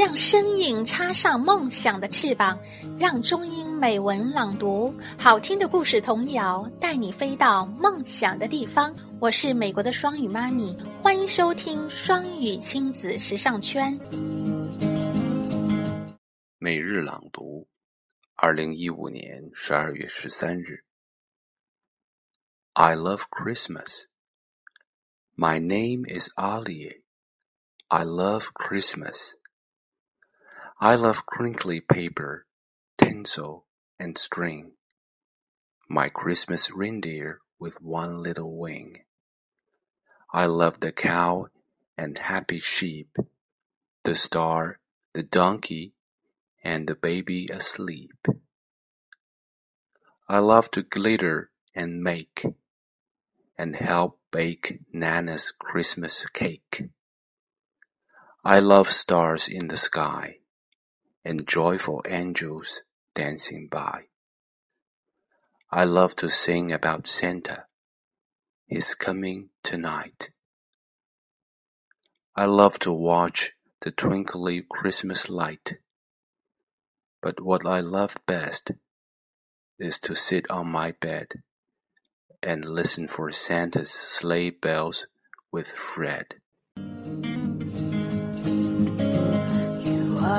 让声音插上梦想的翅膀，让中英美文朗读，好听的故事童谣带你飞到梦想的地方。我是美国的双语妈咪，欢迎收听双语亲子时尚圈。每日朗读，二零一五年十二月十三日。I love Christmas. My name is Ali. I love Christmas. I love crinkly paper, tinsel, and string. My Christmas reindeer with one little wing. I love the cow and happy sheep, the star, the donkey, and the baby asleep. I love to glitter and make, and help bake Nana's Christmas cake. I love stars in the sky and joyful angels dancing by. I love to sing about Santa. He's coming tonight. I love to watch the twinkly Christmas light. But what I love best is to sit on my bed and listen for Santa's sleigh bells with Fred.